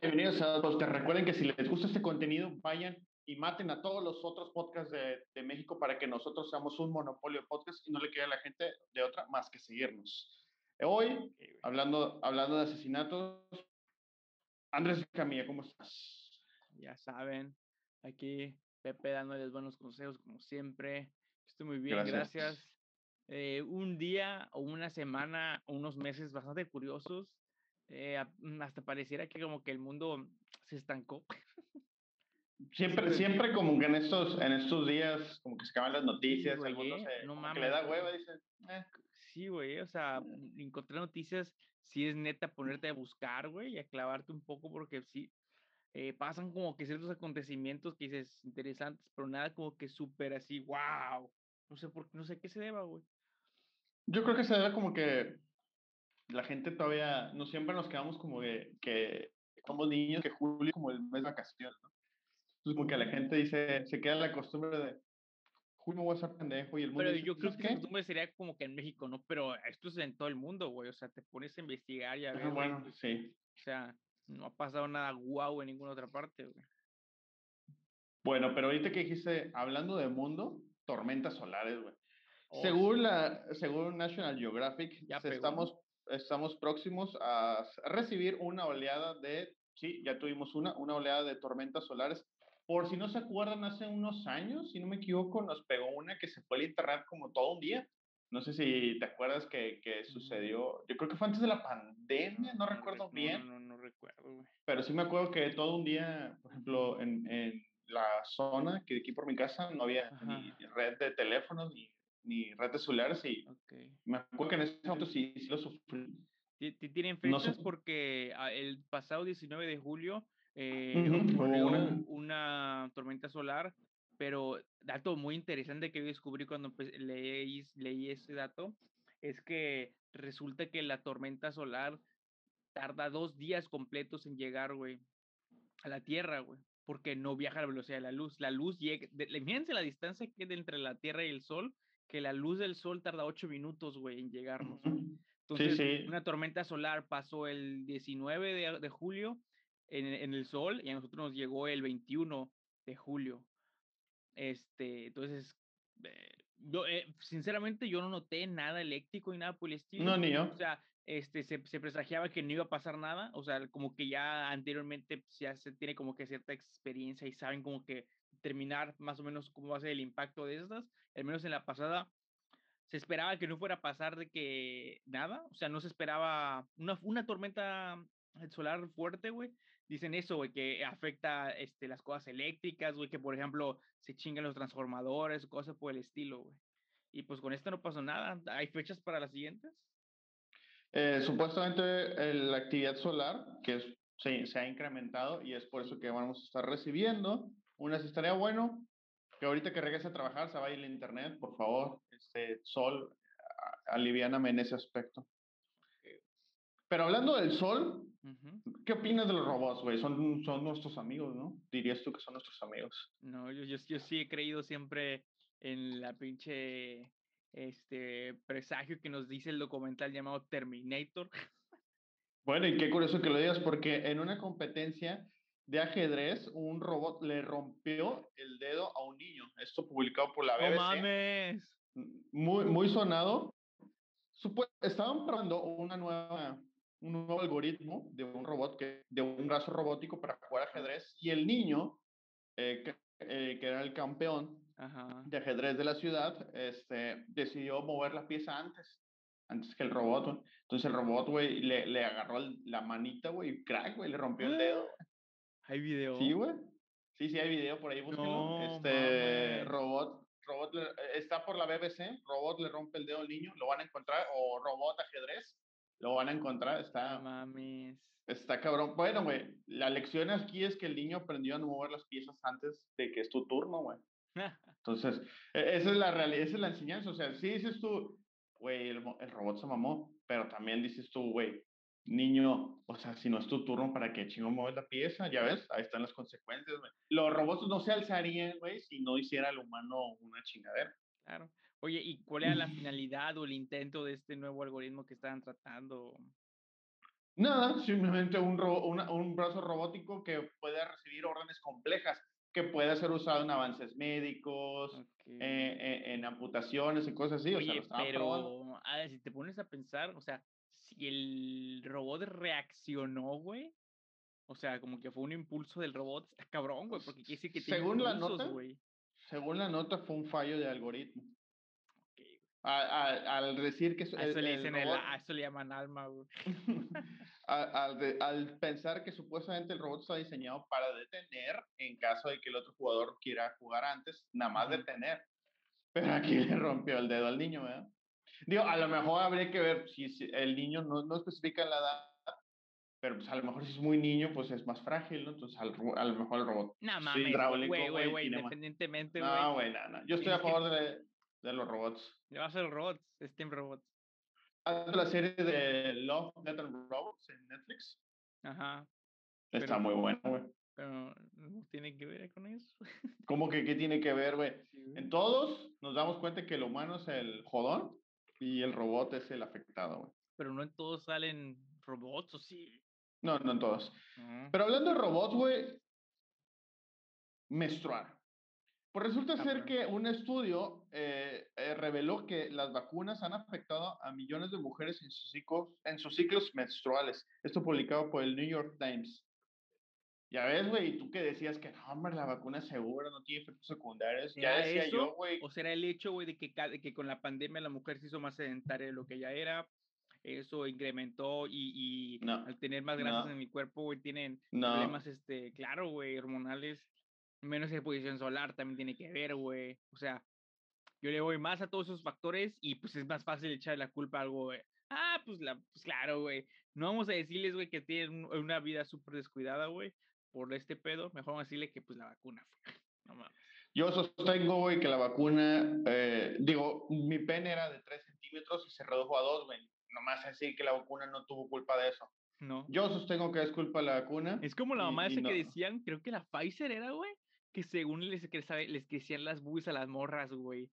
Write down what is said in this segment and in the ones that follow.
bienvenidos a todos. Te recuerden que si les gusta este contenido, vayan y maten a todos los otros podcasts de, de, México para que nosotros seamos un monopolio de podcast y no le quede a la gente de otra más que seguirnos. Hoy, hablando, hablando de asesinatos, Andrés Camilla, ¿cómo estás? Ya saben, aquí Pepe dándoles buenos consejos como siempre. Estoy muy bien, gracias. gracias. Eh, un día o una semana o unos meses bastante curiosos. Eh, mm, hasta pareciera que como que el mundo se estancó. Siempre, siempre como que en estos, en estos días, como que se acaban las noticias, sí, algunos se, no mames, le da hueva, dicen. Eh. Sí, güey, o sea, encontrar noticias, sí es neta ponerte a buscar, güey, y a clavarte un poco, porque sí, eh, pasan como que ciertos acontecimientos que dices interesantes, pero nada como que súper así, wow. No sé por no sé qué se deba, güey. Yo creo que se debe como que la gente todavía, no siempre nos quedamos como que, que somos niños, que julio como el mes de vacaciones, ¿no? Entonces como que la gente dice, se queda la costumbre de, julio voy a ser pendejo y el mundo... Pero yo creo que la costumbre sería como que en México, ¿no? Pero esto es en todo el mundo, güey, o sea, te pones a investigar y a ver... bueno, sí. O sea, no ha pasado nada guau en ninguna otra parte, güey. Bueno, pero ahorita que dijiste, hablando de mundo, tormentas solares, güey. Oh, según, la, según National Geographic, ya estamos, estamos próximos a recibir una oleada de, sí, ya tuvimos una, una oleada de tormentas solares. Por si no se acuerdan, hace unos años, si no me equivoco, nos pegó una que se fue al internet como todo un día. No sé si te acuerdas que, que sucedió, yo creo que fue antes de la pandemia, no, recuerdo bien. No, no, recuerdo, güey. Pero sí me acuerdo que todo un día, por ejemplo, en, en la zona que aquí por mi casa no había ni red de teléfonos ni ni redes celulares y me acuerdo que en ese momento sí, sí lo sufrí. Tienen fechas porque ah, el pasado 19 de julio eh, ocurrió una... tormenta solar, pero dato muy interesante que descubrí cuando leí, leí ese dato es que resulta que la tormenta solar tarda dos días completos en llegar, güey, a la Tierra, güey, porque no viaja a la velocidad de la luz. La luz llega, fíjense la distancia que hay entre la Tierra y el Sol, que la luz del sol tarda ocho minutos, güey, en llegarnos. Entonces, una tormenta solar pasó el 19 de, de julio en, en, el sol y a nosotros nos llegó el 21 de julio. Este, entonces, eh, yo, eh, sinceramente, yo no noté nada eléctrico y nada por el estilo. No, ni yo. O sea, este, se, se, presagiaba que no iba a pasar nada, o sea, como que ya anteriormente pues, ya se tiene como que cierta experiencia y saben como que terminar más o menos cómo va a ser el impacto de estas, al menos en la pasada se esperaba que no fuera a pasar de que nada, o sea, no se esperaba una, una tormenta solar fuerte, güey. Dicen eso, güey, que afecta este, las cosas eléctricas, güey, que por ejemplo se chingan los transformadores, cosas por el estilo, güey. Y pues con esto no pasó nada. ¿Hay fechas para las siguientes? Eh, supuestamente la actividad solar, que es, se, ha incrementado y es por eso que vamos a estar recibiendo unas estaría bueno que ahorita que regrese a trabajar se vaya el internet, por favor. Este sol, aliviáname en ese aspecto. Pero hablando del sol, ¿qué opinas de los robots, güey? Son, son nuestros amigos, ¿no? Dirías tú que son nuestros amigos. No, yo, yo, yo sí he creído siempre en la pinche este presagio que nos dice el documental llamado Terminator. Bueno, y qué curioso que lo digas, porque en una competencia de ajedrez, un robot le rompió el dedo a un niño. Esto publicado por la BBC. ¡No mames! Muy, muy sonado. Estaban probando una nueva, un nuevo algoritmo de un robot, que, de un brazo robótico para jugar ajedrez. Y el niño, eh, que, eh, que, era el campeón de ajedrez de la ciudad, este, decidió mover la pieza antes antes que el robot, Entonces el robot, güey, le, le agarró la manita, güey, y crack, güey, le rompió el dedo. ¿Hay video? Sí, güey. Sí, sí, hay video por ahí, búsquenlo. este, robot, robot está por la BBC, robot le rompe el dedo al niño, lo van a encontrar, o robot ajedrez, lo van a encontrar, está... mames. Está cabrón. Bueno, güey, la lección aquí es que el niño aprendió a no mover las piezas antes de que es tu turno, güey. Entonces, e, esa es la realidad, esa es la enseñanza. O sea, sí dices tú, güey, el, el robot se mamó, pero también dices tú, güey, niño, o sea, si no es tu turno, ¿para qué chingo mueves la pieza? Ya ves, ahí están las consecuencias, güey. Los robots no se alzarían, güey, si no hiciera el humano una chingadera. Claro. Oye, ¿y cuál era la finalidad o el intento de este nuevo algoritmo que estaban tratando? Nada, simplemente un, un brazo robótico que puede recibir órdenes complejas, que puede ser usado en avances médicos, eh, eh, en amputaciones y cosas así. Oye, pero si te pones a pensar, o sea, si el robot reaccionó, güey, o sea, como que fue un impulso del robot, está cabrón, güey, porque quiere decir que tiene según la nota, güey. Según la nota, fue un fallo de algoritmo. Al, decir que eso le llaman alma, güey. al, pensar que supuestamente el robot está diseñado para detener en caso de que el otro jugador quiera jugar antes, nada más detener. Pero aquí le rompió el dedo al niño, ¿verdad? Digo, a lo mejor habría que ver si, el niño no, no especifica la edad, pero pues a lo mejor si es muy niño, pues es más frágil, ¿no? Entonces a lo mejor el robot no, mames, hidráulico, güey, güey, güey, independientemente, güey. No, güey, no, no. Yo estoy a favor de, de los robots. Ya va a ser robots, Steam Robots. La serie de Love, Death and Robots en Netflix. Ajá. Está muy buena, güey. Pero no tiene que ver con eso. ¿Cómo que qué tiene que ver, güey? en todos nos damos cuenta que el humano es el jodón y el robot es el afectado, güey. Pero no en todos salen robots, ¿o sí? No, no en todos. Pero hablando de robots, güey, menstruar. Pues resulta ser que un estudio eh, eh, reveló que las vacunas han afectado a millones de mujeres en sus, ciclos, en sus ciclos menstruales. Esto publicado por el New York Times. Ya ves, güey, tú que decías que no, hombre, la vacuna es segura, no tiene efectos secundarios. Ya decía yo, güey. O será el hecho, güey, de que, que con la pandemia la mujer se hizo más sedentaria de lo que ya era. Eso incrementó y, y al tener más grasas en el cuerpo, güey, tienen problemas, este, claro, güey, hormonales menos exposición solar también tiene que ver, güey. O sea, yo le voy más a todos esos factores y pues es más fácil echar la culpa a algo, güey. Ah, pues, la, pues claro, güey. No vamos a decirles, güey, que tienen una vida súper descuidada, güey, por este pedo. Mejor vamos a decirle que pues la vacuna fue. No mames. Yo sostengo, güey, que la vacuna, eh, digo, mi pene era de 3 centímetros y se redujo a 2, güey. Nomás decir que la vacuna no tuvo culpa de eso. No. Yo sostengo que es culpa de la vacuna. Es como la mamá esa que decían, creo que la Pfizer era, güey, que según les, les crecían las boobies a las morras, güey.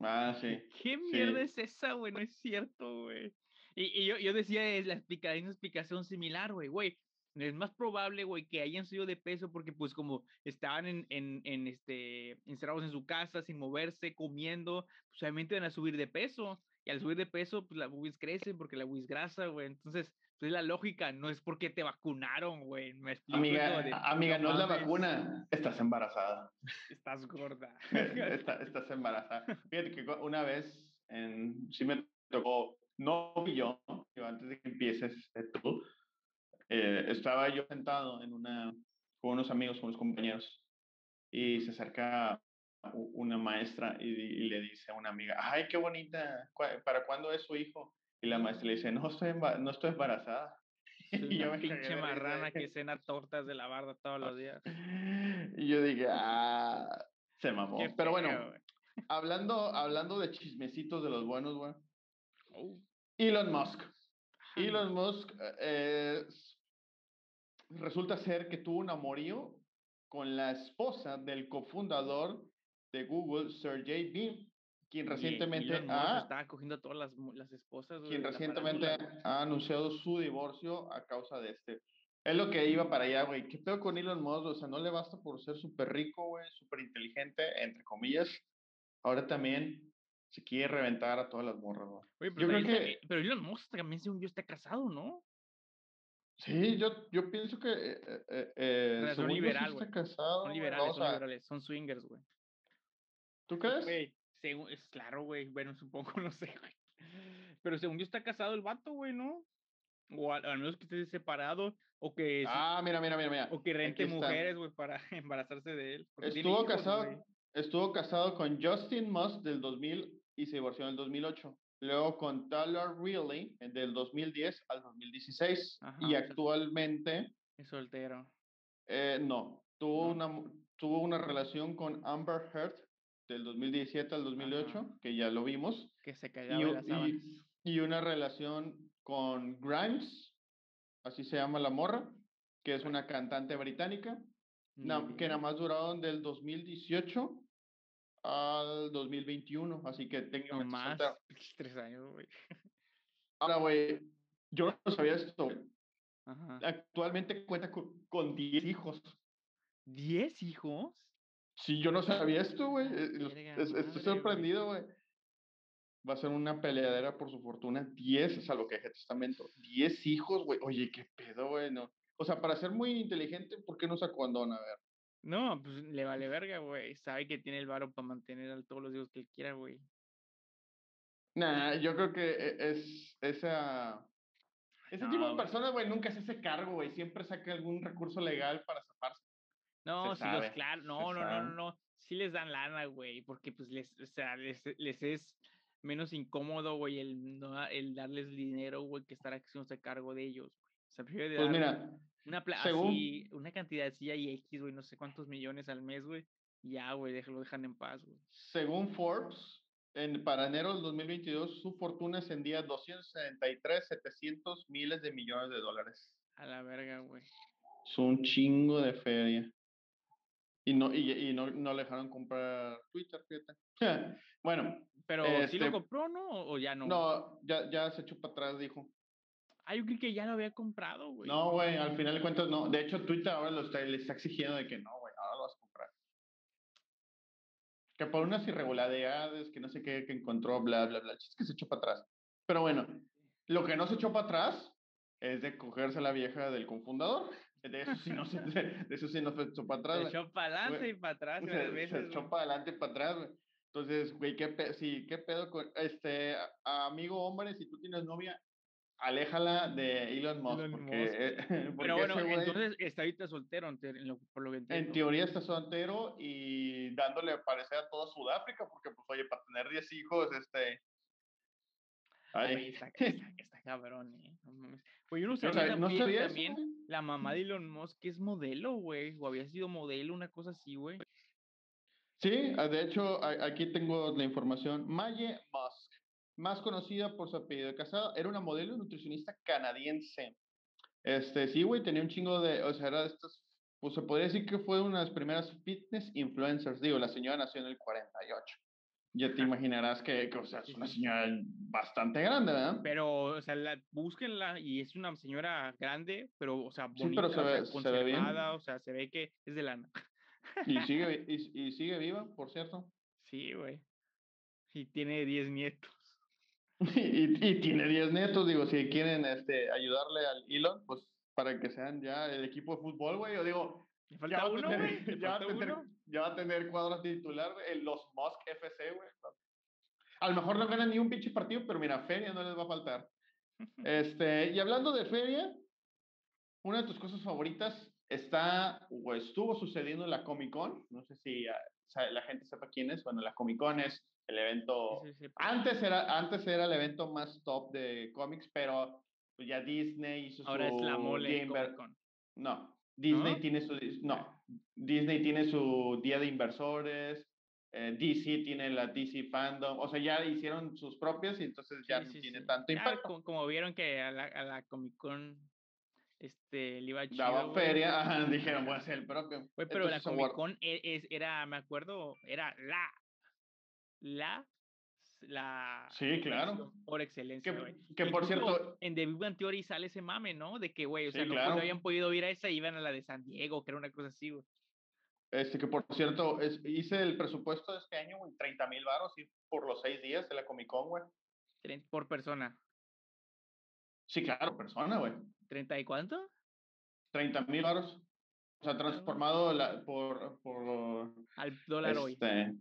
Ah, sí. ¿Qué mierda es esa, güey? No es cierto, güey. Y, yo, yo decía, es la explicación, una explicación similar, güey, güey. Es más probable, güey, que hayan subido de peso porque, pues, como estaban en, en, en, este, encerrados en su casa, sin moverse, comiendo, pues, obviamente van a subir de peso. Y al subir de peso, pues, las boobies crecen porque la boobies grasa, güey. Entonces, es la lógica, no es porque te vacunaron, güey. Amiga, amiga no, es la vacuna, estás embarazada. Estás gorda. estás embarazada. Fíjate que una vez, en, sí me tocó, no yo, yo antes de que empieces tú, eh, estaba yo sentado en una, con unos amigos, con unos compañeros, y se acerca una maestra y, y le dice a una amiga, ay, qué bonita, ¿para cuándo es su hijo? Y la maestra le dice, no estoy, no estoy embarazada. y yo me pinche marrana que cena tortas de la barda todos los días. Y yo dije, ah, se mamó. Pero bueno, hablando, hablando de chismecitos de los buenos, güey. Oh. Elon Musk. Elon Musk eh, resulta ser que tuvo un amorío con la esposa del cofundador de Google, Sergey Brin quien recientemente ha, estaba cogiendo todas las, las esposas. Quien recientemente ha anunciado su divorcio a causa de este. Es lo que iba para allá, güey. ¿Qué pedo con Elon Musk? O sea, no le basta por ser súper rico, güey, súper inteligente, entre comillas. Ahora también se quiere reventar a todas las morras, güey. pero, yo creo que... pero Elon Musk también, según yo, está casado, ¿no? Sí, yo, yo pienso que. Eh, eh, eh son liberal, güey. Son liberales, son liberales, son swingers, güey. ¿Tú crees? Según, es claro, güey. Bueno, supongo, no sé, güey. Pero según yo está casado el vato, güey, ¿no? O al, menos que esté separado. O que. Ah, mira, mira, mira, mira. O que rente mujeres, güey, para embarazarse de él. Estuvo casado. estuvo casado con Justin Musk del 2000 y se divorció en el 2008. Luego con Tyler Reilly del 2010 al 2016. y actualmente. Es soltero. Eh, no, tuvo, Una, tuvo una relación con Amber Heard del 2017 al 2008, que ya lo vimos. Que se callaba y, y, una relación con Grimes, así se llama la morra, que es una cantante británica, que nada más duraron del 2018 al 2021, así que tengo más tres años, güey. Ahora, güey, yo no sabía esto, Actualmente cuenta con 10 hijos. ¿10 hijos? Sí, yo no sabía esto, güey. Eh, estoy sorprendido, güey. Va a ser una peleadera por su fortuna. 10, es a lo que deje testamento. 10 hijos, güey. Oye, qué pedo, güey. No. O sea, para ser muy inteligente, ¿por qué no se abandona? A ver. No, pues le vale verga, güey. Sabe que tiene el varo para mantener a todos los hijos que él quiera, güey. Nah, yo creo que e, es esa. Ese tipo de personas, güey, nunca se hace cargo, güey. Siempre saca algún recurso legal para zafarse. No, sí, los claro. No, no, no, no, no. Sí les dan lana, güey. Porque, pues, les, o sea, les, les es menos incómodo, güey, el, no, el darles dinero, güey, que estar haciéndose cargo de ellos, güey. Prefiere pues mira, una, según... así, una cantidad así y X, güey, no sé cuántos millones al mes, güey. Ya, güey, lo dejan en paz, güey. Según Forbes, en, para enero del 2022 su fortuna ascendía a 273, 700 miles de millones de dólares. A la verga, güey. Es un chingo de feria. Y no, y, y no, no le dejaron comprar Twitter, fíjate. bueno. Pero ¿sí lo este compró, no? ¿O ya no? No, ya, ya se echó para atrás, dijo. Ah, yo creí que ya lo había comprado, güey. No, güey, al final de cuentas no. De hecho, Twitter ahora lo está, le está exigiendo de que no, güey, ahora lo vas a comprar que por unas irregularidades, que no sé qué, que encontró, bla, bla, bla, es que se echó para atrás. Pero bueno, lo que no se echó para atrás es de cogerse a la vieja del confundador. De eso sí no se, de eso sí no se echó para atrás. Se echó para adelante y para atrás. Se, se echó para adelante y para atrás, güey. Entonces, güey, ¿qué, pedo, sí, ¿qué pedo con este amigo hombre? Si tú tienes novia, aléjala de Elon Musk. porque, Pero bueno, entonces está ahorita soltero, por lo que entiendo. En teoría está soltero y dándole parecer a toda Sudáfrica, porque pues oye, para tener 10 hijos, este... Ay. Está, está, cabrón, eh. Pues yo no sabía, no sabía también la mamá de Elon Musk es modelo, güey, o había sido modelo, una cosa así, güey. Sí, ah, de hecho, aquí tengo la información. Maye Musk más conocida por su apellido de casado, era una modelo nutricionista canadiense. Este, sí, güey, tenía un chingo de, o sea, era de estas, pues se podría decir que fue una de las primeras fitness influencers. Digo, la señora nació en el 48. Ya te imaginarás que, o sea, es una señora bastante grande, ¿verdad? Pero, o sea, la, búsquenla y es una señora grande, pero, o sea, bonita, sí, pero se ve, se ve bien. o sea, se ve que es de lana. Y sigue, y, y sigue viva, por cierto. Sí, güey. Y tiene 10 nietos. y, y, tiene 10 netos, digo, si quieren este, ayudarle al Elon, pues para que sean ya el equipo de fútbol, güey, yo digo, ya, va uno, tener, ya, va a tener, ya, va a tener, cuadro titular, en los Musk FC, güey. A lo mejor no ganan ni un pinche partido, pero mira, feria no les va a faltar. Este, y hablando de feria, una de tus cosas favoritas está o estuvo sucediendo en la Comic Con. No sé si ah, la gente sepa quién es. Bueno, la Comic Con es el evento. Antes, era, antes era el evento más top de cómics, pero pues ya Disney hizo Ahora es la mole. No, Disney tiene su. No, Disney tiene su día de inversores. Eh, DC tiene la DC Fandom, o sea, ya hicieron sus propias y entonces ya no tiene tanto impacto. como, vieron que a la, a la Comic Con este, le iba chido. Daba feria, dijeron, voy a hacer el propio. pero la Comic Con e, es, era, me acuerdo, era la la la sí claro. por excelencia que, que por cierto en The Big Bang Theory sale ese mame no de que güey o sea no, habían podido ir a esa iban a la de San Diego que era una cosa así güey. Este que por cierto es, hice el presupuesto de este año güey 30 mil baros y por los seis días de la Comic Con güey. Por persona sí claro persona güey ¿30 y cuánto? 30 mil baros o sea transformado la, por por al dólar hoy este,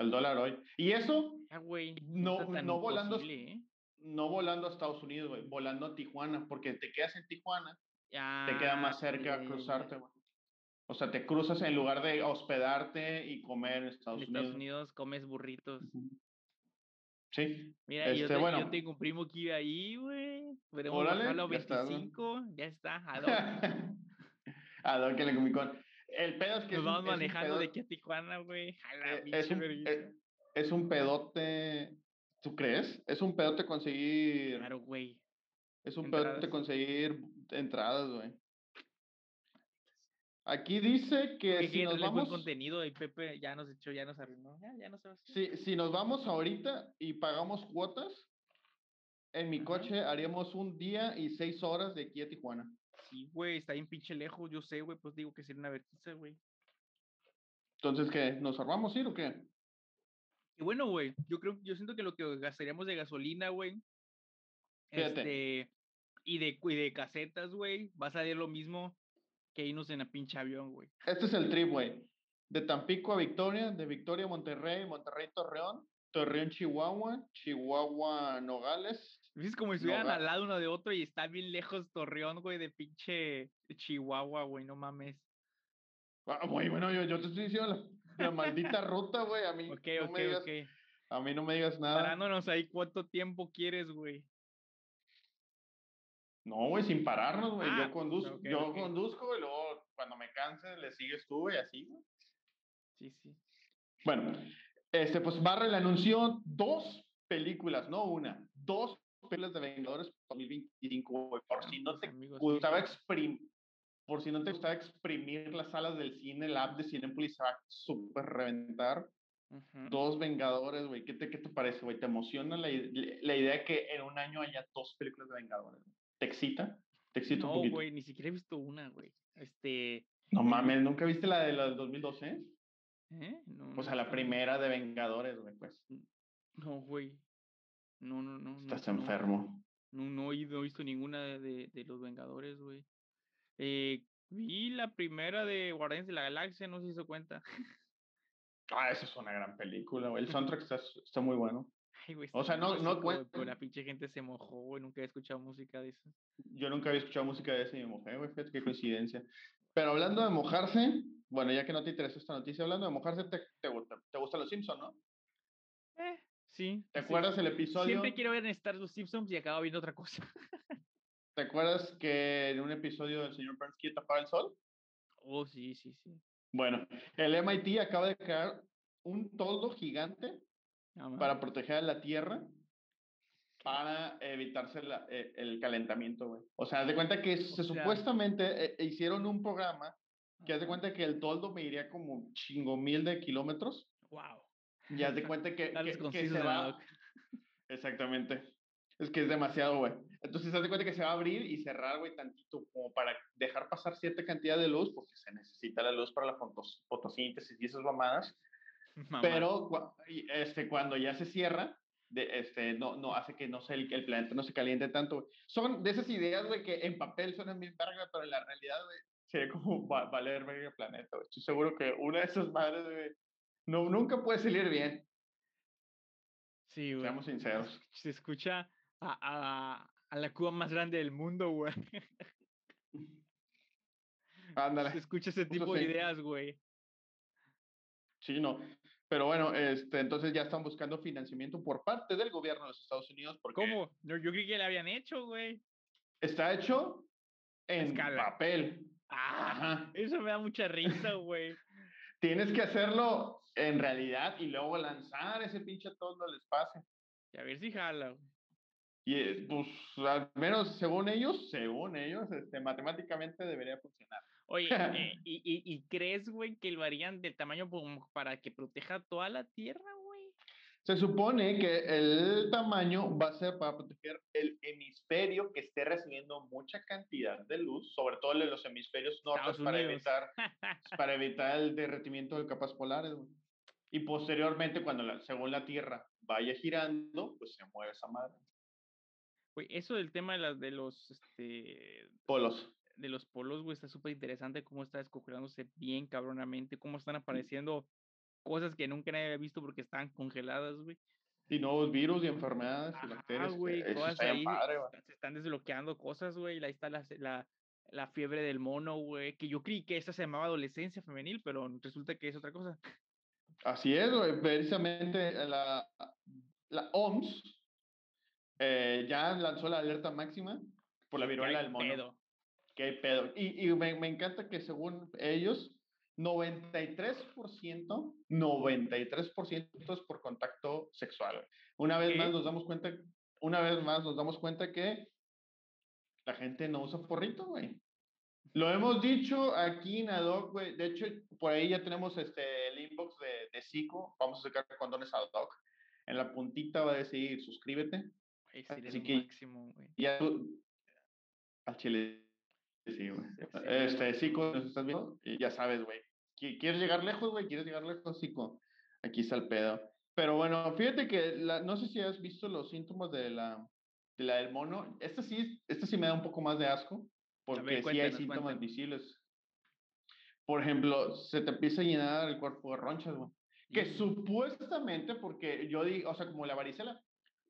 al dólar hoy. Y eso, ah, no, no, volando, ¿eh? no volando a Estados Unidos, güey, volando a Tijuana, porque te quedas en Tijuana, te queda más cerca cruzarte, güey. O sea, te cruzas en lugar de hospedarte y comer en Estados Unidos. En Estados Unidos comes burritos. Sí. Mira, yo, este, bueno. yo, tengo un primo que vive ahí, güey. Bajarlo a 25, ya está, a dos. a que le comí con. El pedo es que. Nos vamos manejando de aquí a Tijuana, güey. Eh, es, un, eh, es, un pedote. ¿Tú crees? Es un pedote conseguir. Claro, güey. Es un pedote conseguir entradas, güey. Aquí dice que si nos vamos. contenido y Pepe ya nos echó, ya nos arruinó. Ya, ya no se si, si nos vamos ahorita y pagamos cuotas, en mi coche haríamos un día y seis horas de aquí a Tijuana. Sí, güey, está bien pinche lejos, yo sé, güey, pues digo que sería una vergüenza, güey. Entonces, ¿qué? ¿Nos armamos ir o qué? Y bueno, güey, yo creo, yo siento que lo que gastaríamos de gasolina, güey, este, y de, y de casetas, güey, va a salir lo mismo que irnos en la pinche avión, güey. Este es el trip, güey. De Tampico a Victoria, de Victoria a Monterrey, Monterrey Torreón, Torreón Chihuahua, Chihuahua Nogales. Es como si estuvieran al lado uno de otro y está bien lejos Torreón, güey, de pinche Chihuahua, güey, no mames. Ah, güey, bueno, yo, yo te estoy diciendo la, maldita ruta, güey. A mí no me digas, A mí no me digas nada. Parándonos ahí, ¿cuánto tiempo quieres, güey? No, güey, sin pararnos, güey. yo ah, conduzco, yo conduzco y luego cuando me canse le sigues tú, güey, así, güey. Sí, sí. Bueno, este, pues Barrel anunció dos películas, no una, dos películas de Vengadores 2025, güey. Por si no te gustaba exprimir por si no te gustaba exprimir las salas del cine, el app de Cinepolis se va a súper reventar. Dos Vengadores, güey. ¿Qué te, ¿Qué te parece, güey? ¿Te emociona la, la, idea de que en un año haya dos películas de Vengadores? ¿Te excita? ¿Te excita no, un poquito? No, güey, ni siquiera he visto una, güey. Este. No mames, ¿nunca viste la de la del 2012? ¿Eh? No, o sea, la primera de Vengadores, güey, pues. No, güey. No, no, no. Estás enfermo. No, no, he visto ninguna de, de los Vengadores, güey. Eh, vi la primera de Guardianes de la Galaxia, no se cuenta. Ah, esa es una gran película, güey. El soundtrack está, está muy bueno. O sea, no, no. La pinche gente se mojó, güey. Nunca he escuchado música de eso. Yo nunca había escuchado música de ese y me mojé, güey. Fíjate qué coincidencia. Pero hablando de mojarse, bueno, ya que no te interesa esta noticia, hablando de mojarse, te, te, gusta, te gusta Los Simpsons, ¿no? Eh, sí. ¿Te acuerdas el episodio? Siempre quiero ver en Star Los Simpsons y acabo viendo otra cosa. ¿Te acuerdas que en un episodio del señor Burns tapaba el sol? Oh, sí, sí, sí. Bueno, el MIT acaba de crear un toldo gigante para proteger a la Tierra para evitarse eh, el calentamiento, güey. O sea, haz de cuenta que se supuestamente eh, hicieron un programa que haz de cuenta que el toldo me iría como chingo mil de kilómetros. Wow. Y haz de cuenta que, que, se va... Exactamente. Es que es demasiado, güey. Entonces, haz de cuenta que se va a abrir y cerrar, güey, tantito, como para dejar pasar cierta cantidad de luz, porque se necesita la luz para la fotosíntesis y esas mamadas. Pero este, cuando ya se cierra, de, este, no, no hace que no se, el, el planeta no se caliente tanto. Son de esas ideas, güey, que en papel suenan bien verga, pero en la realidad, güey, sería como valer verga el planeta, güey. Estoy seguro que una de esas madres, güey, no, nunca puede salir bien. Sí, güey. Seamos sinceros. Se escucha a, a, la Cuba más grande del mundo, güey. Ándale. Se escucha ese tipo de ideas, güey. Sí, no. Pero bueno, este, entonces ya están buscando financiamiento por parte del gobierno de los Estados Unidos. Porque ¿Cómo? Yo, yo creí que le habían hecho, güey. Está hecho en papel. Ah, eso me da mucha risa, güey. Tienes que hacerlo en realidad y luego lanzar ese pinche todo al espacio. Y a ver si jala. Y eh, pues al menos según ellos, según ellos, este, matemáticamente debería funcionar. Oye, eh, ¿y, y, y crees, güey, que lo harían del tamaño para que proteja toda la Tierra, güey? Se supone que el tamaño va a ser para proteger el hemisferio que esté recibiendo mucha cantidad de luz, sobre todo de los hemisferios norte, para evitar, para evitar el derretimiento de capas polares. Güey. Y posteriormente, cuando la, según la Tierra vaya girando, pues se mueve esa madre. Güey, eso del tema de, las de los este, polos. De los polos, güey, está súper interesante cómo está descongelándose bien cabronamente, cómo están apareciendo cosas que nunca nadie había visto porque estaban congeladas, güey. Y nuevos virus y enfermedades y bacterias. güey, todas ahí se están desbloqueando cosas, güey. Ahí está la, la, la fiebre del mono, güey. Que yo creí que esa se llamaba adolescencia femenil, pero resulta que es otra cosa. Así es, güey. Precisamente la, la OMS eh, ya lanzó la alerta máxima por la viruela del mono. Pedo. Qué pedo. Y, y me, me, encanta que según ellos, 93%, 93% es por contacto sexual. Una vez más nos damos cuenta, una vez más nos damos cuenta que la gente no usa porrito, güey. Lo hemos dicho aquí en Adoc, güey. De hecho, por ahí ya tenemos este, el inbox de, de Zico. Vamos a sacar condones Adoc. En la puntita va a decir suscríbete. Así que, máximo, Ya tú, al chile. Sí, güey. Este, Zico, ¿nos estás viendo? Y ya sabes, güey. ¿Quieres llegar lejos, güey? ¿Quieres llegar lejos, Zico? Aquí está el pedo. Pero bueno, fíjate que la, no sé si has visto los síntomas de la, de la del mono. Esta sí, esta sí me da un poco más de asco, porque sí hay síntomas visibles. Por ejemplo, se te empieza a llenar el cuerpo de ronchas, güey. Que mm. supuestamente, porque yo digo, o sea, como la varicela,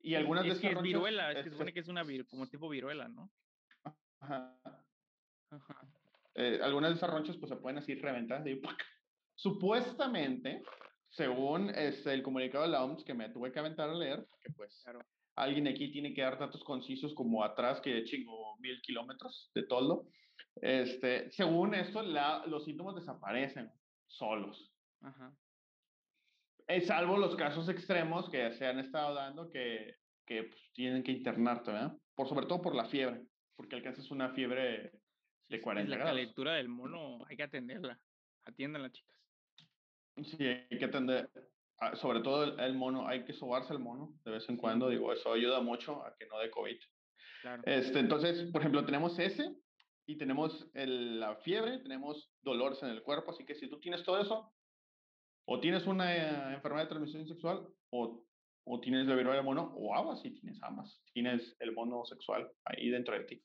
y algunas es de que es viruela, es que se supone que es una como tipo viruela, ¿no? Ajá. Ajá. Eh, algunas de esas ronchas pues se pueden así reventar, y Supuestamente, según este, el comunicado de la OMS que me tuve que aventar a leer, que pues claro. alguien aquí tiene que dar datos concisos como atrás que chingo mil kilómetros de toldo, este, según esto la, los síntomas desaparecen solos. Ajá. Es salvo los casos extremos que se han estado dando que, que pues, tienen que internarte, ¿verdad? Por, sobre todo por la fiebre, porque alcanzas una fiebre de 40 la calentura del mono hay que atenderla. Atiéndanla, chicas. Sí, hay que atender. Ah, sobre todo el, mono, hay que sobarse el mono de vez en cuando. Digo, eso ayuda mucho a que no dé COVID. Claro. Este, entonces, por ejemplo, tenemos ese y tenemos la fiebre, tenemos dolores en el cuerpo. Así que si tú tienes todo eso, o tienes una eh, enfermedad de transmisión sexual, o, o tienes la viruela del mono, o aguas si tienes ambas. Tienes el mono sexual ahí dentro de ti.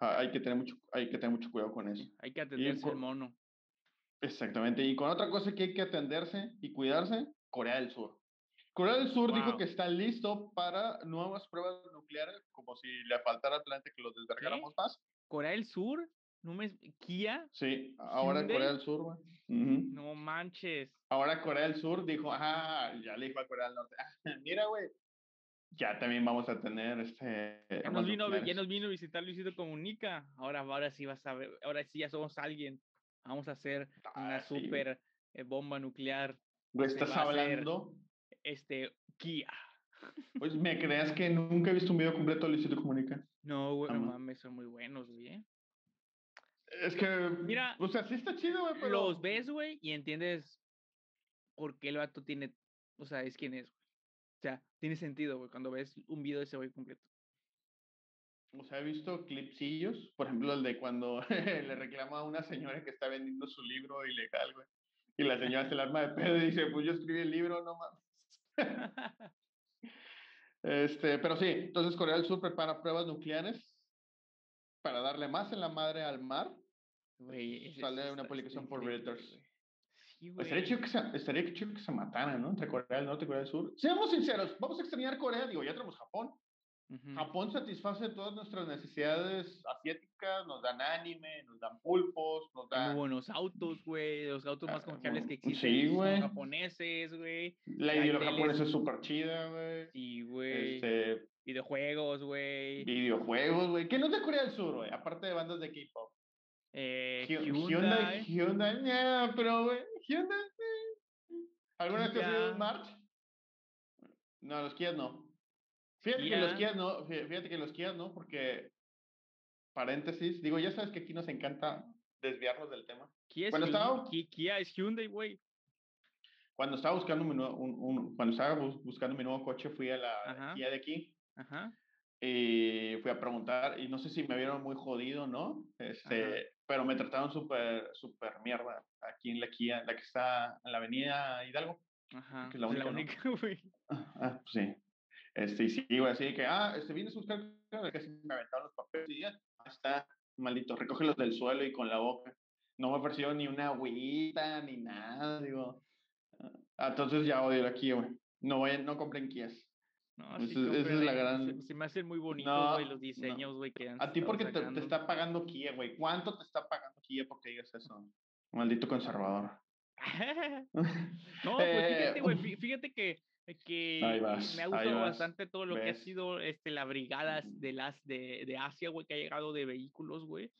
Ah, hay, que tener mucho, hay que tener mucho cuidado con eso. Hay que atenderse el mono. Exactamente. Y con otra cosa que hay que atenderse y cuidarse, Corea del Sur. Corea del Sur dijo que está listo para nuevas pruebas nucleares, como si le faltara Atlante que los desvergáramos más. ¿Corea del Sur? ¿No me... ¿Kia? Sí, ahora Corea del Sur, güey. No manches. Ahora Corea del Sur dijo, ah, ya le dijo a Corea del Norte, mira, güey, ya también vamos a tener este. Ya nos, vino, ya nos vino a visitar Luisito Comunica. Ahora, ahora sí vas a ver, ahora sí ya somos alguien. Vamos a hacer una super eh, bomba nuclear. ¿Estás hablando? Este, Kia. Pues me creas que nunca he visto un video completo de Luisito Comunica. No, güey, no mames, son muy buenos, güey. Es que, mira, o sea, sí está chido, güey, pero... Los ves, güey, y entiendes por qué el vato tiene, o sea, es quien es, o sea, tiene sentido, güey, cuando ves un video de ese güey completo. O sea, he visto clipsillos, por ejemplo, el de cuando le reclama a una señora que está vendiendo su libro ilegal, güey. Y la señora se el arma de pedo y dice, pues yo escribí el libro, no mames. este, pero sí, entonces Corea del Sur prepara pruebas nucleares para darle más en la madre al mar. Güey, Sale una publicación por Reuters. Estaría chido, que se, estaría chido que se mataran, ¿no? Entre Corea del Norte y Corea del Sur. Seamos sinceros, vamos a extrañar Corea, digo, ya tenemos Japón. Japón satisface todas nuestras necesidades asiáticas, nos dan anime, nos dan pulpos, nos dan... Muy buenos autos, güey, los autos más ah, confiables que existen sí, güey. japoneses, güey. La ideología japonesa es súper chida, güey. Sí, güey. Este... Videojuegos, güey. Videojuegos, güey. ¿Qué no es de Corea del Sur, güey? Aparte de bandas de K-pop. Eh, Hyundai. Hyundai, Hyundai, pero, güey, Hyundai. ¿Alguna vez te has ido March? No, los Kia no. Fíjate que los Kia no, fíjate que los Kia no, porque, paréntesis, digo, ya sabes que aquí nos encanta desviarnos del tema. Kia es, cuando estaba, Kia es Hyundai, güey. Cuando estaba buscando mi nuevo, un, un, cuando estaba buscando mi nuevo coche, fui a la Kia de aquí. Ajá. Y fui a preguntar, y no sé si me vieron muy jodido, ¿no? Este, pero me trataron súper, súper mierda aquí en la Kia, la que está en la avenida Hidalgo. Ajá. Que es la única, la única güey. Ah, pues sí. Este, y sí, güey, así que, ah, este, vienes a buscar, casi me aventaron los papeles y ya, está, maldito, recógelos del suelo y con la boca. No me ofreció ni una agüita, ni nada, digo. Ah, entonces ya odio la Kia, güey. No, voy, no compren Kias. No, esa, es la gran... Se, me hacen muy bonitos, güey, los diseños, güey, que A ti porque te, te, está pagando Kia, güey. ¿Cuánto te está pagando Kia porque digas eso? Maldito conservador. no, pues fíjate, güey, eh, fíjate que que me ha gustado bastante todo lo que ha sido este, la brigada de, las, de, de Asia, güey, que ha llegado de vehículos, güey.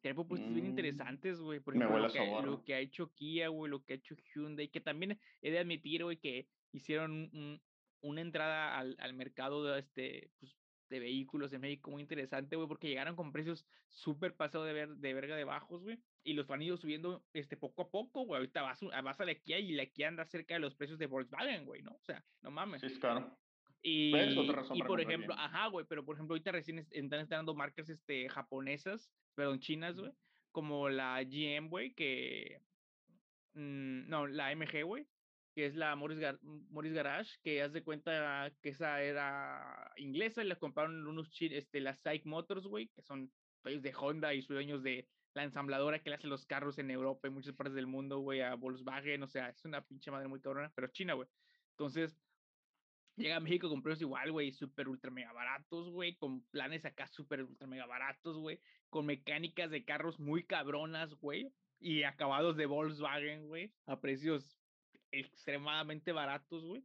Tiene propuestas bien mm, interesantes, güey. Por ejemplo, lo que, lo que, ha hecho Kia, güey, lo que ha hecho Hyundai, que también he de admitir, güey, que hicieron un, una entrada al, al mercado de, este, pues, de vehículos en México muy interesante, güey, porque llegaron con precios súper pasados de, ver, de verga de bajos, güey, y los han ido subiendo este, poco a poco, güey. Ahorita vas, vas a la Kia y la Kia anda cerca de los precios de Volkswagen, güey, ¿no? O sea, no mames. Sí, es caro. Y, y por ejemplo, ajá, güey, pero por ejemplo, ahorita recién están estrenando marcas este, japonesas, perdón, chinas, güey, como la GM, güey, que. Mm, no, la MG, güey, que es la Morris, Morris Garage, que haz de cuenta que esa era inglesa y la compraron unos este, las Psych Motors, güey, que son dueños de Honda y dueños de la ensambladora que le hace los carros en Europa y muchas partes del mundo, güey, a Volkswagen, o sea, es una pinche madre muy cabrona, pero China, güey. Entonces, llega a México con precios igual, güey, súper ultra mega baratos, güey, con planes acá súper ultra mega baratos, güey, con mecánicas de carros muy cabronas, güey, y acabados de Volkswagen, güey, a precios extremadamente baratos, güey.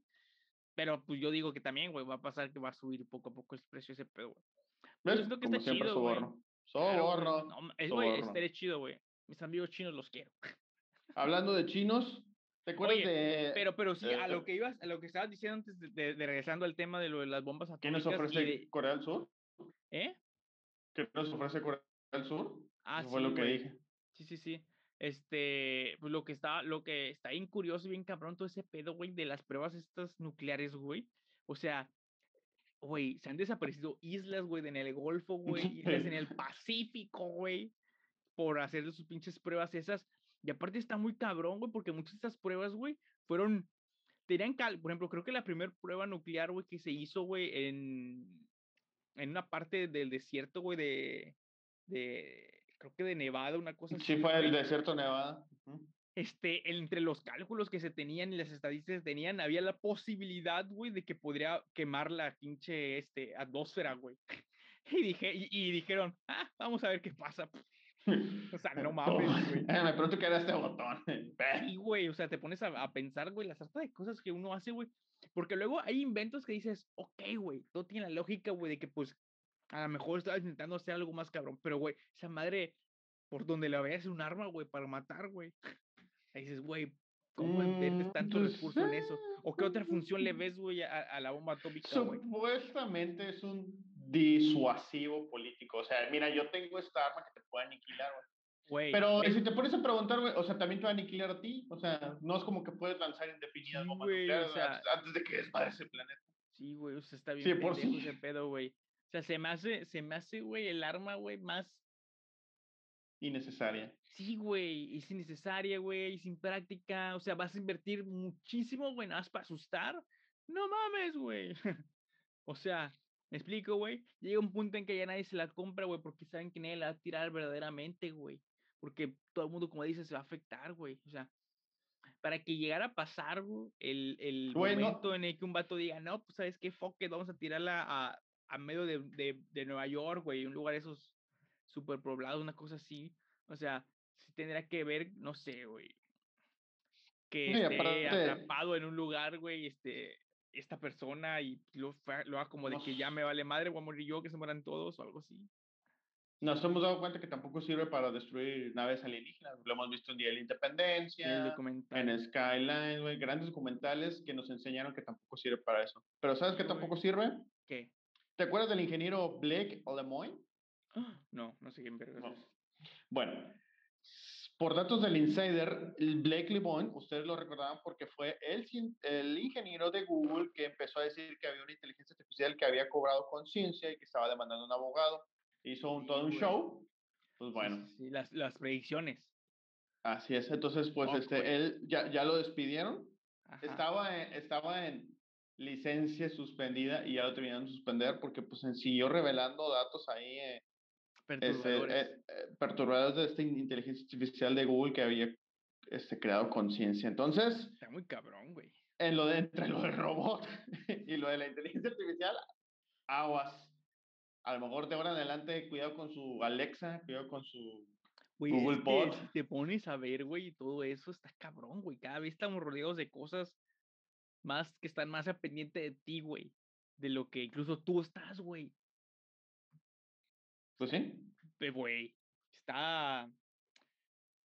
Pero pues yo digo que también, güey, va a pasar que va a subir poco a poco el precio ese pedo, güey. ¿Ves? que está chido, güey. Soborno. no, es, güey, estaría chido, güey. Mis amigos chinos los quiero. Hablando de chinos, ¿te acuerdas de...? Pero, pero sí, a lo que ibas, a lo que estabas diciendo antes de, de, regresando al tema de lo de las bombas atómicas. ¿Qué nos ofrece Corea del Sur? ¿Eh? ¿Qué nos ofrece Corea del Sur? Ah, sí, fue lo que dije. Sí, sí, sí. Este, pues lo que está, lo que está bien curioso y bien cabrón todo ese pedo, güey, de las pruebas estas nucleares, güey. O sea, güey, se han desaparecido islas, güey, en el Golfo, güey, islas en el Pacífico, güey, por hacer sus pinches pruebas esas. Y aparte está muy cabrón, güey, porque muchas de estas pruebas, güey, fueron, tenían cal, por ejemplo, creo que la primera prueba nuclear, güey, que se hizo, güey, en, en una parte del desierto, güey, de, de, creo que de Nevada, una cosa así. Sí, fue el desierto Nevada este, entre los cálculos que se tenían y las estadísticas que tenían, había la posibilidad, güey, de que podría quemar la pinche este, atmósfera, güey. Y, dije, y, dijeron, ah, vamos a ver qué pasa. O sea, no mames, güey. Me pregunto qué era este botón. Sí, güey, o sea, te pones a, pensar, güey, las hartas de cosas que uno hace, güey. Porque luego hay inventos que dices, ok, güey, todo tiene la lógica, güey, de que pues a lo mejor estaba intentando hacer algo más cabrón, pero, güey, esa madre, por donde la veas, es un arma, güey, para matar, güey. Ahí dices, güey, ¿cómo entiendes mm, tanto pues, recurso en eso? ¿O qué otra función le ves, güey, a, la bomba atómica, Supuestamente es un disuasivo político. O sea, mira, yo tengo esta arma que te puede aniquilar, güey. Pero si te pones a preguntar, güey, o sea, también te va a aniquilar a ti. O sea, no es como que puedes lanzar indefinidas bombas nucleares o sea, antes de que desmadre ese planeta. Sí, güey, o sea, está bien sí, por sí. ese pedo, güey. O sea, se me hace, se me hace, güey, el arma, güey, más innecesaria. Sí, güey, es innecesaria, güey, sin práctica, o sea, vas a invertir muchísimo, güey, nada más para asustar. No mames, güey. o sea, me explico, güey. Llega un punto en que ya nadie se la compra, güey, porque saben que nadie la va a tirar verdaderamente, güey. Porque todo el mundo, como dice, se va a afectar, güey. O sea, para que llegara a pasar, güey, el, el momento en el que un vato diga, no, pues, ¿sabes qué? Fuck vamos a tirarla a, a medio de, de, de Nueva York, güey, un lugar esos super poblado, una cosa así. O sea, si tendría que ver, no sé, güey. Que esté atrapado en un lugar, güey, este, esta persona y lo, lo haga como de que ya me vale madre, voy a morir yo, que se mueran todos o algo así. Nos hemos dado cuenta que tampoco sirve para destruir naves alienígenas. Lo hemos visto en Día de la Independencia, en Skyline, güey, grandes documentales que nos enseñaron que tampoco sirve para eso. Pero ¿sabes qué tampoco sirve? ¿Qué? ¿Te acuerdas del ingeniero Blake Lemoyne? No, no sé quién verga Bueno, por datos del insider, Blake Lemoine, ustedes lo recordaban porque fue el, el ingeniero de Google que empezó a decir que había una inteligencia artificial que había cobrado conciencia y que estaba demandando a un abogado. Hizo un, todo un show. Pues bueno. Sí, las, las, predicciones. Así es, entonces pues este, él ya, ya lo despidieron. Estaba estaba en licencia suspendida y ya lo terminaron de suspender porque pues siguió revelando datos ahí eh, Perturbadores. Eh, eh, perturbadores de esta inteligencia artificial de Google que había este, creado conciencia. Entonces. Está muy cabrón, güey. En lo de, entre lo del robot y lo de la inteligencia artificial, aguas. A lo mejor de ahora en adelante, cuidado con su Alexa, cuidado con su Google. Si te pones a ver, güey, y todo eso está cabrón, güey. Cada vez estamos rodeados de cosas más que están más a pendiente de ti, güey. De lo que incluso tú estás, güey. Pues sí. Güey, está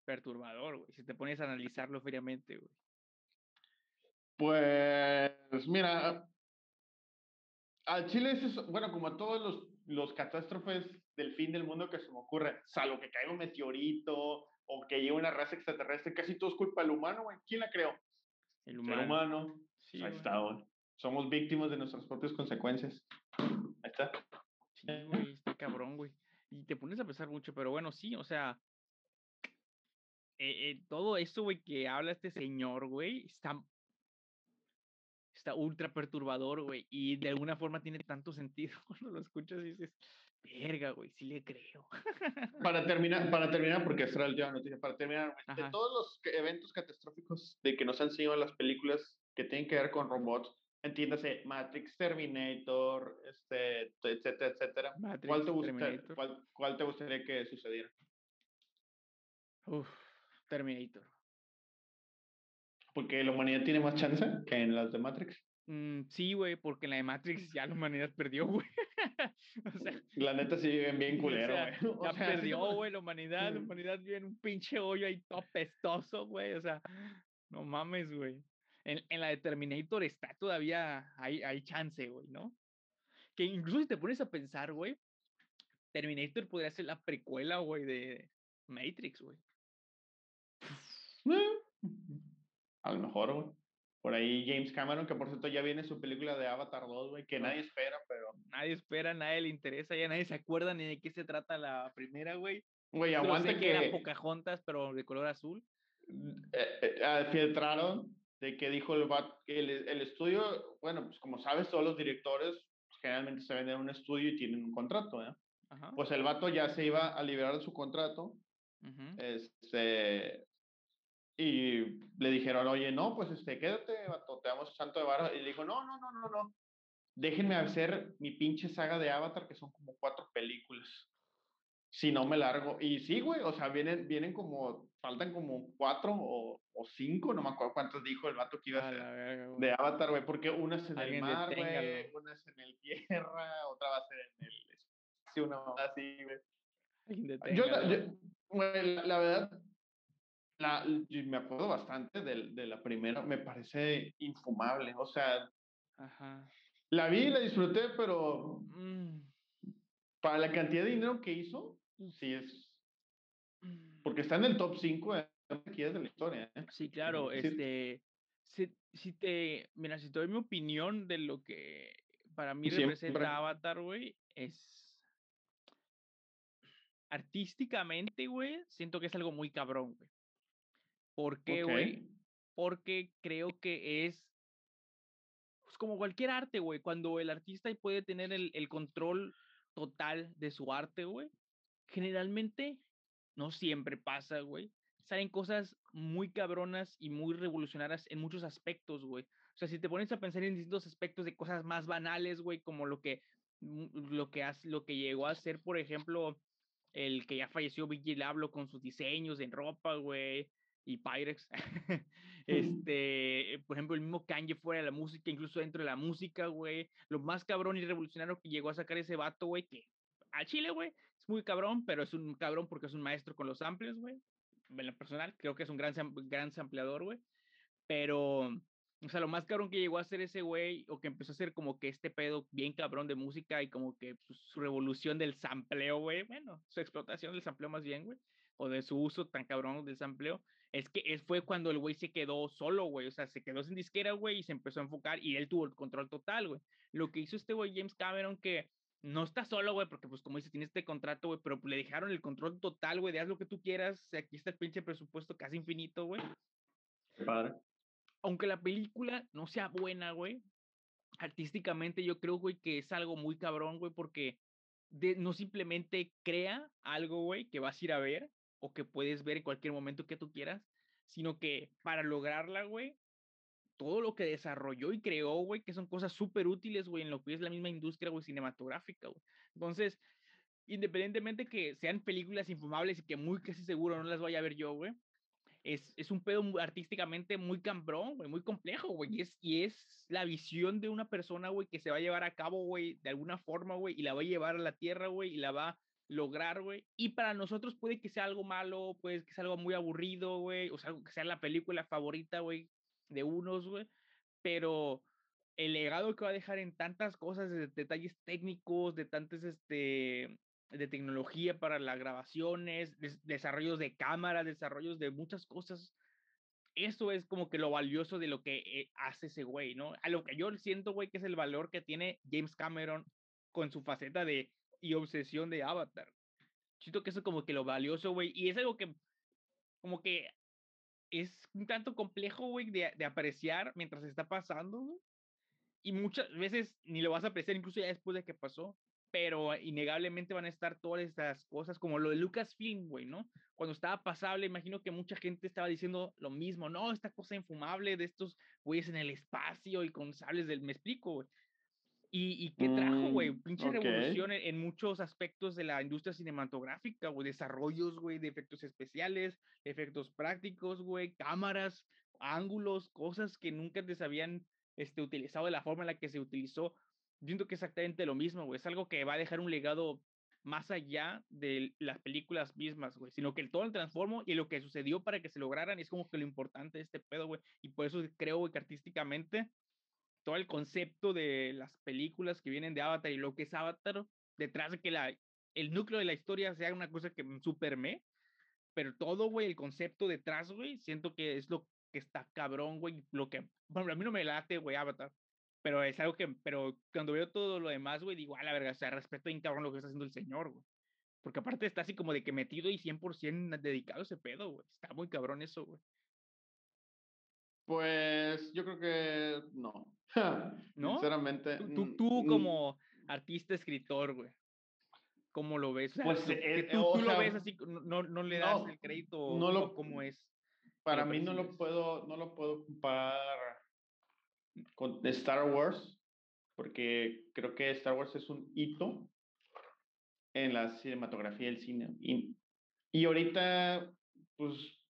perturbador, güey, si te pones a analizarlo fríamente, güey. Pues, mira, al Chile es eso, bueno, como todos los, los catástrofes del fin del mundo que se me ocurre, salvo que caiga un meteorito o que llegue una raza extraterrestre, casi todo es culpa del humano, güey. ¿Quién la creó? El humano. humano. Sí, ahí está, güey. Somos víctimas de nuestras propias consecuencias. Ahí está. Sí, güey, está cabrón, güey. Y te pones a pensar mucho, pero bueno, sí, o sea, eh, eh, todo eso, güey, que habla este señor, güey, está, está ultra perturbador, güey, y de alguna forma tiene tanto sentido cuando lo escuchas y dices, verga, güey, sí le creo. Para terminar, para terminar, porque esta era la noticia, para terminar, de todos los eventos catastróficos de que nos han sido las películas que tienen que ver con robots, entiéndase, Matrix, Terminator, este, etcétera, etcétera. ¿Cuál, te gustaría, cuál, ¿Cuál te gustaría que sucediera? Uf, Terminator. Porque la humanidad tiene más chance que en las de Matrix. Mm, sí, güey, porque en la de Matrix ya la humanidad perdió, güey. o sea, la neta sí viven bien culero, güey. ya perdió, güey, la humanidad. La humanidad vive en un pinche hoyo ahí todo pestoso, güey. O sea, no mames, güey. En, en, la de Terminator está todavía, hay, hay chance, güey, ¿no? Que incluso si te pones a pensar, güey, Terminator podría ser la precuela, güey, de Matrix, güey. A lo mejor, güey. Por ahí James Cameron, que por cierto ya viene su película de Avatar 2, güey, que nadie espera, pero... Nadie espera, nadie le interesa, ya nadie se acuerda ni de qué se trata la primera, güey. Güey, aguante que... que... Era Pocahontas, pero de color azul. Eh, eh, ah, filtraron de que dijo el, el, el estudio, bueno, pues como sabes, todos los directores pues, generalmente se venden en un estudio y tienen un contrato, ¿eh? Pues el vato ya se iba a liberar de su contrato. Este, y le dijeron, oye, no, pues este, quédate, te damos santo de vara. Y le dijo, no, no, no, no, no. Déjenme hacer mi pinche saga de Avatar, que son como cuatro películas. Si no me largo. Y sí, güey, o sea, vienen, vienen como, faltan como cuatro o, o cinco, no me acuerdo cuántos dijo el vato que iba a hacer de Avatar, güey, porque una es en el mar, güey, una es en el tierra, otra va a ser en el sí, una así, güey. Yo, la verdad, la, me acuerdo bastante de, de, la primera, me parece infumable, o sea, la vi la disfruté, pero mm. para la cantidad de dinero que hizo, sí es, mm. porque está en el top 5 de de la historia. ¿eh? Sí, claro, este, si, si, te, mira, si te doy mi opinión de lo que para mí representa Avatar, güey, es artísticamente, güey, siento que es algo muy cabrón, güey. ¿Por qué, güey? Porque creo que es pues, como cualquier arte, güey. Cuando el artista puede tener el, el control total de su arte, güey, generalmente, no siempre pasa, güey. Salen cosas muy cabronas y muy revolucionarias en muchos aspectos, güey. O sea, si te pones a pensar en distintos aspectos de cosas más banales, güey, como lo que, mm, lo que, hace, lo que llegó a ser, por ejemplo, el que ya falleció Vigil Hablo con sus diseños en ropa, güey, y Pyrex. este, por ejemplo, el mismo Kanye fuera de la música, incluso dentro de la música, güey. Lo más cabrón y revolucionario que llegó a sacar ese vato, güey, que a Chile, güey, es muy cabrón, pero es un cabrón porque es un maestro con los samples, güey. En lo personal, creo que es un gran, gran sampleador, güey. Pero, o sea, lo más cabrón que llegó a hacer ese güey, o que empezó a hacer como que este pedo bien cabrón de música y como que pues, su revolución del sampleo, güey, bueno, su explotación del sampleo más bien, güey, o de su uso tan cabrón del sampleo, es que fue cuando el güey se quedó solo, güey, o sea, se quedó sin disquera, güey, y se empezó a enfocar y él tuvo el control total, güey. Lo que hizo este güey James Cameron, que no está solo, güey, porque pues como dice, tiene este contrato, güey, pero le dejaron el control total, güey, de haz lo que tú quieras, aquí está el pinche presupuesto casi infinito, güey. Padre. Aunque la película no sea buena, güey, artísticamente yo creo, güey, que es algo muy cabrón, güey, porque de, no simplemente crea algo, güey, que vas a ir a ver, o que puedes ver en cualquier momento que tú quieras, sino que para lograrla, güey, todo lo que desarrolló y creó, güey, que son cosas súper útiles, güey, en lo que es la misma industria, güey, cinematográfica, güey. Entonces, independientemente que sean películas infumables y que muy casi seguro no las vaya a ver yo, güey, es, es un pedo artísticamente muy cambrón, güey, muy complejo, güey, y es, y es la visión de una persona, güey, que se va a llevar a cabo, güey, de alguna forma, güey, y la va a llevar a la tierra, güey, y la va lograr, güey. Y para nosotros puede que sea algo malo, puede que sea algo muy aburrido, güey, o sea, que sea la película favorita, güey, de unos, güey. Pero el legado que va a dejar en tantas cosas, de detalles técnicos, de tantos, este, de tecnología para las grabaciones, desarrollos de cámara, desarrollos de muchas cosas, eso es como que lo valioso de lo que eh, hace ese güey, ¿no? A lo que yo siento, güey, que es el valor que tiene James Cameron con su faceta de y obsesión de Avatar. Siento que eso es como que lo valioso, güey, y es algo que como que es un tanto complejo, güey, de, apreciar mientras está pasando, güey. Y muchas veces ni lo vas a apreciar, incluso ya después de que pasó pero innegablemente van a estar todas estas cosas, como lo de Lucasfilm, güey, ¿no? Cuando estaba pasable, imagino que mucha gente estaba diciendo lo mismo, no, esta cosa infumable de estos güeyes en el espacio y con sables del, me explico, güey. ¿Y, y qué trajo, güey? Mm, Pinche revolución en, muchos aspectos de la industria cinematográfica, güey, desarrollos, güey, de efectos especiales, efectos prácticos, güey, cámaras, ángulos, cosas que nunca se habían este, utilizado de la forma en la que se utilizó siento que es exactamente lo mismo, güey. Es algo que va a dejar un legado más allá de las películas mismas, güey, sino que el todo el transformo y lo que sucedió para que se lograran es como que lo importante de este pedo, güey. Y por eso creo, güey, que artísticamente todo el concepto de las películas que vienen de Avatar y lo que es Avatar, detrás de que el núcleo de la historia sea una cosa que super me, pero todo, güey, el concepto detrás, güey, siento que es lo que está cabrón, güey, lo que, bueno, a mí no me late, güey, Avatar, pero es algo que, pero cuando veo todo lo demás, güey, digo, a la verga, o sea, respeto bien cabrón lo que está haciendo el señor, güey. Porque aparte está así como de que metido y 100% dedicado a ese pedo, güey. Está muy cabrón eso, güey. Pues yo creo que no. ¿No? Sinceramente. Tú, tú, como artista, escritor, güey. ¿Cómo lo ves? pues eh, tú, tú lo ves así, no, no le das el crédito no lo, cómo es. Para mí no lo puedo, no lo puedo comparar con Star Wars, porque creo que Star Wars es un hito en la cinematografía del cine. Y, y ahorita, pues,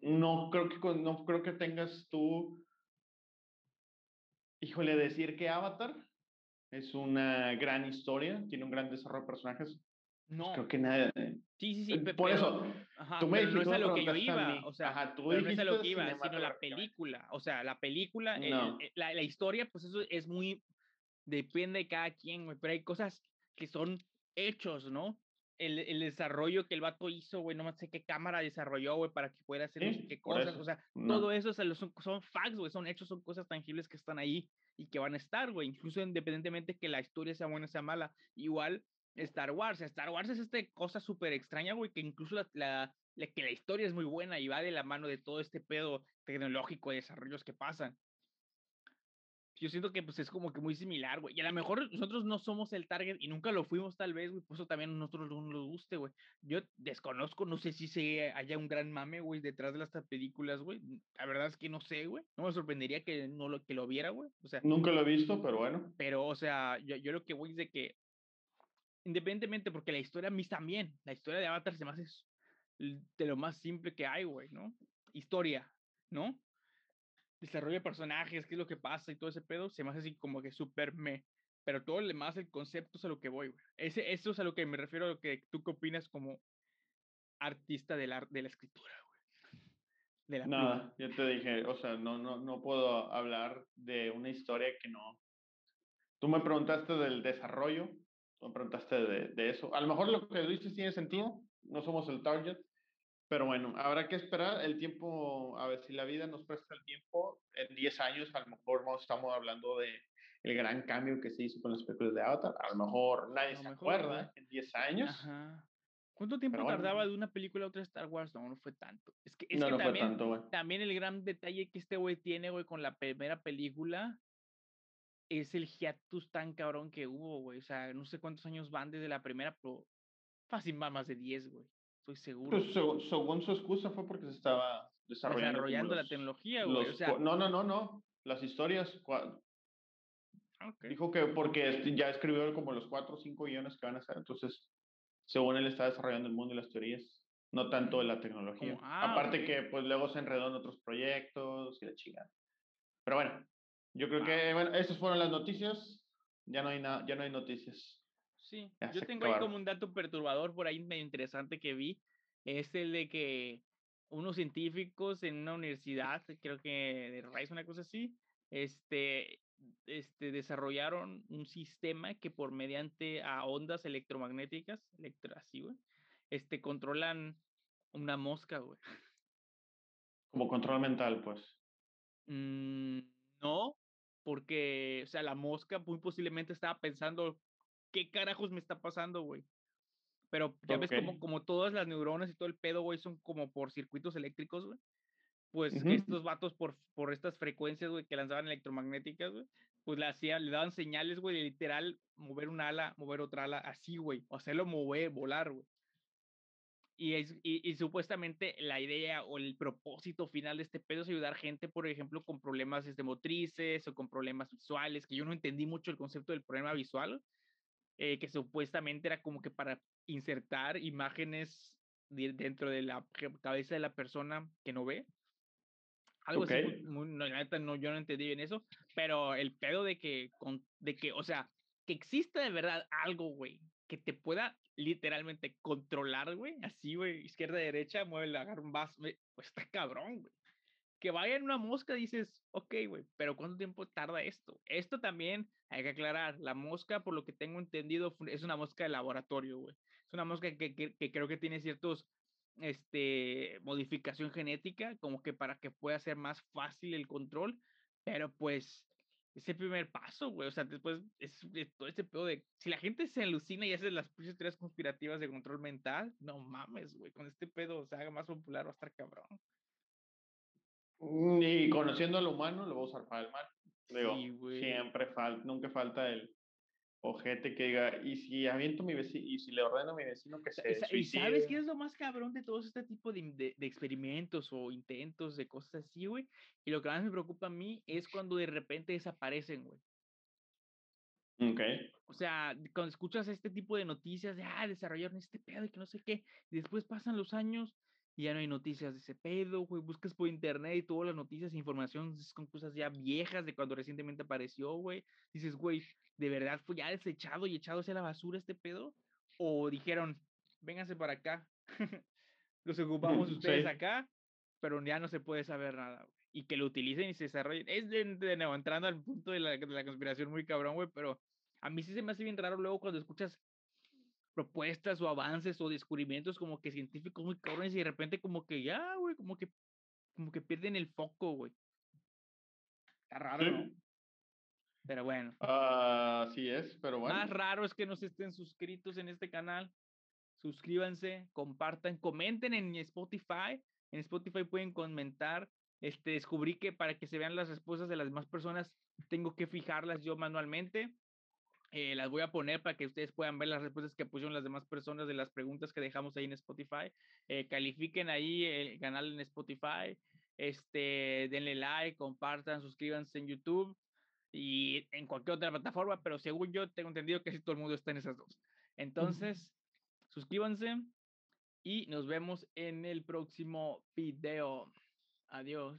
no creo que no creo que tengas tú, híjole, decir que Avatar es una gran historia, tiene un gran desarrollo de personajes. Pues, no. Creo que nada. Sí, sí, sí. Por eso, ajá, tú me no es a lo que yo iba. O sea, ajá, tú no es a lo que iba, sino la película. O sea, la película, la, la, historia, pues eso es muy. Depende de cada quien, güey. Pero hay cosas que son hechos, ¿no? El, el desarrollo que el vato hizo, güey, no sé qué cámara desarrolló, güey, para que pueda hacer no sé qué cosas. O sea, todo eso son, son facts, güey, son hechos, son cosas tangibles que están ahí y que van a estar, güey. Incluso independientemente que la historia sea buena o sea mala. Igual Star Wars. Star Wars es esta cosa súper extraña, güey, que incluso la, la, que la historia es muy buena y va de la mano de todo este pedo tecnológico de desarrollos que pasan. Yo siento que pues es como que muy similar, güey. Y a lo mejor nosotros no somos el target y nunca lo fuimos tal vez, güey. Por eso también a nosotros no nos guste, güey. Yo desconozco, no sé si se haya un gran mame, güey, detrás de las películas, güey. La verdad es que no sé, güey. No me sorprendería que no lo, que lo viera, güey. O sea. Nunca lo he visto, pero bueno. Pero, o sea, yo, yo lo que voy es de que independientemente, porque la historia a mí también, la historia de Avatar se me hace de lo más simple que hay, güey, ¿no? Historia, ¿no? Desarrollo de personajes, qué es lo que pasa y todo ese pedo, se me hace así como que súper me. Pero todo lo demás, el concepto es a lo que voy, güey. Ese, eso es a lo que me refiero, a lo que tú qué opinas como artista de la, de la escritura, güey. De la Nada, yo te dije, o sea, no, no, no puedo hablar de una historia que no. Tú me preguntaste del desarrollo, me preguntaste de, de, eso. A lo mejor lo que dices tiene sentido, no somos el target, pero bueno, habrá que esperar el tiempo, a ver si la vida nos presta el tiempo, en 10 años a lo mejor estamos hablando de el gran cambio que se hizo con las películas de Avatar, a lo mejor nadie se acuerda en 10 años. ¿Cuánto tiempo tardaba de una película a otra Star Wars? No, no fue tanto. Es que, es que también, también el gran detalle que este güey tiene, güey, con la primera película es el hiatus tan cabrón que hubo, güey. O sea, no sé cuántos años van desde la primera, pero fácil va más de 10, güey. Estoy seguro. Pues según su excusa fue porque se estaba desarrollando. Desarrollando la tecnología, güey. O sea, no, no, no, no. Las historias. Dijo que porque ya escribió como los cuatro o cinco guiones que van a hacer. Entonces, según él está desarrollando el mundo y las teorías. No tanto de la tecnología. Ah, Aparte que pues luego se enredó en otros proyectos y la chingada. Pero bueno, yo creo que, bueno, esas fueron las noticias. Ya no hay, nada, ya no hay noticias. Sí, yo tengo ahí como un dato perturbador por ahí medio interesante que vi. Es el de que unos científicos en una universidad, creo que de Rice, una cosa así, este, este, desarrollaron un sistema que por mediante a ondas electromagnéticas, electro, así, güey, este, controlan una mosca, güey. Como control mental, pues. Mm, no, porque, o sea, la mosca muy posiblemente estaba pensando, ¿qué carajos me está pasando, güey? Pero ya ves como, como todas las neuronas y todo el pedo, güey, son como por circuitos eléctricos, güey. Pues estos vatos por, por estas frecuencias, güey, que lanzaban electromagnéticas, güey, pues le hacían, le daban señales, güey, de literal mover un ala, mover otra ala, así, güey, o hacerlo mover, volar, güey. Y, es, y, supuestamente la idea o el propósito final de este pedo es ayudar gente, por ejemplo, con problemas este, motrices o con problemas visuales, que yo no entendí mucho el concepto del problema visual, eh, que supuestamente era como que para insertar imágenes dentro de la cabeza de la persona que no ve. Algo así, muy, no, no, yo no entendí bien eso, pero el pedo de que, con, de que, o sea, que exista de verdad algo, güey, que te pueda literalmente controlar, güey, así, güey, izquierda, derecha, mueve, agarra un vaso, pues está cabrón, güey. Que vaya en una mosca, dices, ok, güey, pero ¿cuánto tiempo tarda esto? Esto también hay que aclarar, la mosca, por lo que tengo entendido, es una mosca de laboratorio, güey. Es una mosca que, que, que creo que tiene ciertos este, modificación genética, como que para que pueda ser más fácil el control, pero pues ese primer paso, güey. O sea, después es, todo este pedo de. Si la gente se alucina y hace las teorías conspirativas de control mental, no mames, güey. Con este pedo se haga más popular va a estar cabrón. Mm, y conociendo al humano, lo voy a usar para el mal. Digo, siempre falta, nunca falta el ojete que diga, y si aviento mi vecino, y si le ordeno a mi vecino que se ¿Y sabes qué es lo más cabrón de todo este tipo de, de, de, experimentos o intentos de cosas así, güey? Y lo que más me preocupa a mí es cuando de repente desaparecen, güey. Ok. O sea, cuando escuchas este tipo de noticias de, ah, desarrollaron este pedo y que no sé qué, y después pasan los años y ya no hay noticias de ese pedo, güey, buscas por internet y todas las noticias e información con cosas ya viejas de cuando recientemente apareció, güey. Dices, güey, ¿de verdad fue ya desechado y echado hacia la basura este pedo? O dijeron, vénganse para acá, los ocupamos ustedes acá, pero ya no se puede saber nada, güey. Y que lo utilicen y se desarrollen. Es de, de nuevo, entrando al punto de la, de la conspiración muy cabrón, güey, pero a mí sí se me hace bien raro luego cuando escuchas propuestas o avances o descubrimientos como que científicos muy cabrones y de repente como que ya, güey, como que como que pierden el foco, güey. Está raro, ¿no? Pero bueno. Así es, pero bueno. Más raro es que no se estén suscritos en este canal. Suscríbanse, compartan, comenten en Spotify. En Spotify pueden comentar. Este, descubrí que para que se vean las respuestas de las demás personas, tengo que fijarlas yo manualmente. Eh, las voy a poner para que ustedes puedan ver las respuestas que pusieron las demás personas de las preguntas que dejamos ahí en Spotify. Eh, califiquen ahí el canal en Spotify. Este, denle like, compartan, suscríbanse en YouTube y en cualquier otra plataforma, pero según yo tengo entendido que si todo el mundo está en esas dos. Entonces, suscríbanse y nos vemos en el próximo video. Adiós.